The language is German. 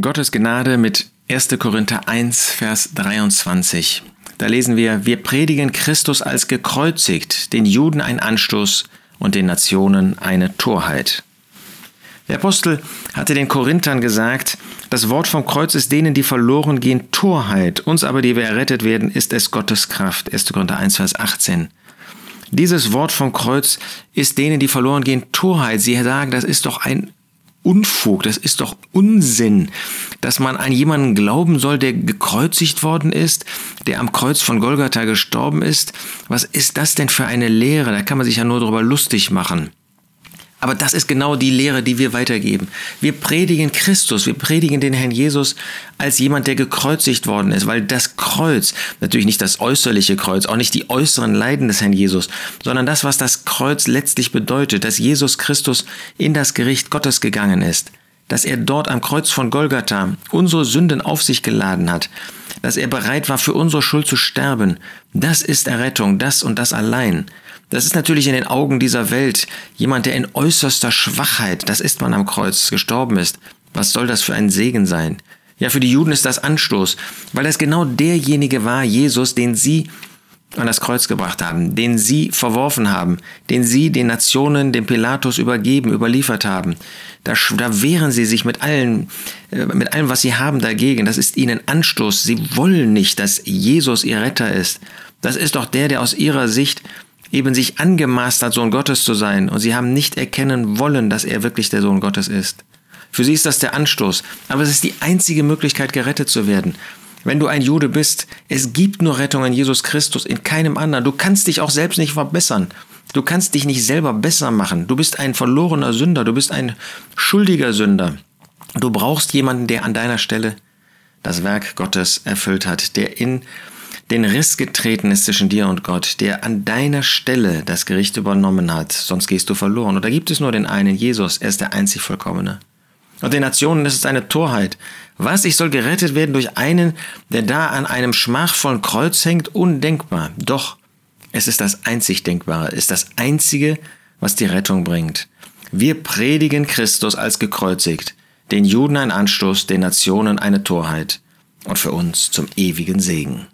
Gottes Gnade mit 1. Korinther 1, Vers 23. Da lesen wir, wir predigen Christus als gekreuzigt, den Juden ein Anstoß und den Nationen eine Torheit. Der Apostel hatte den Korinthern gesagt, das Wort vom Kreuz ist denen, die verloren gehen, Torheit, uns aber, die wir errettet werden, ist es Gottes Kraft. 1. Korinther 1, Vers 18. Dieses Wort vom Kreuz ist denen, die verloren gehen, Torheit. Sie sagen, das ist doch ein Unfug, das ist doch Unsinn, dass man an jemanden glauben soll, der gekreuzigt worden ist, der am Kreuz von Golgatha gestorben ist. Was ist das denn für eine Lehre? Da kann man sich ja nur darüber lustig machen. Aber das ist genau die Lehre, die wir weitergeben. Wir predigen Christus, wir predigen den Herrn Jesus als jemand, der gekreuzigt worden ist, weil das Kreuz, natürlich nicht das äußerliche Kreuz, auch nicht die äußeren Leiden des Herrn Jesus, sondern das, was das Kreuz letztlich bedeutet, dass Jesus Christus in das Gericht Gottes gegangen ist, dass er dort am Kreuz von Golgatha unsere Sünden auf sich geladen hat, dass er bereit war, für unsere Schuld zu sterben. Das ist Errettung, das und das allein. Das ist natürlich in den Augen dieser Welt jemand, der in äußerster Schwachheit, das ist man am Kreuz, gestorben ist. Was soll das für ein Segen sein? Ja, für die Juden ist das Anstoß, weil es genau derjenige war, Jesus, den sie an das Kreuz gebracht haben, den sie verworfen haben, den sie den Nationen, dem Pilatus übergeben, überliefert haben. Da, da wehren sie sich mit allen, äh, mit allem, was sie haben, dagegen. Das ist ihnen Anstoß. Sie wollen nicht, dass Jesus ihr Retter ist. Das ist doch der, der aus ihrer Sicht eben sich angemaßt hat, Sohn Gottes zu sein, und sie haben nicht erkennen wollen, dass er wirklich der Sohn Gottes ist. Für sie ist das der Anstoß, aber es ist die einzige Möglichkeit, gerettet zu werden. Wenn du ein Jude bist, es gibt nur Rettung in Jesus Christus, in keinem anderen. Du kannst dich auch selbst nicht verbessern. Du kannst dich nicht selber besser machen. Du bist ein verlorener Sünder, du bist ein schuldiger Sünder. Du brauchst jemanden, der an deiner Stelle das Werk Gottes erfüllt hat, der in den Riss getreten ist zwischen dir und Gott, der an deiner Stelle das Gericht übernommen hat, sonst gehst du verloren. Und da gibt es nur den einen, Jesus, er ist der einzig Vollkommene. Und den Nationen ist es eine Torheit. Was, ich soll gerettet werden durch einen, der da an einem schmachvollen Kreuz hängt? Undenkbar. Doch, es ist das einzig Denkbare, ist das Einzige, was die Rettung bringt. Wir predigen Christus als gekreuzigt, den Juden ein Anstoß, den Nationen eine Torheit und für uns zum ewigen Segen.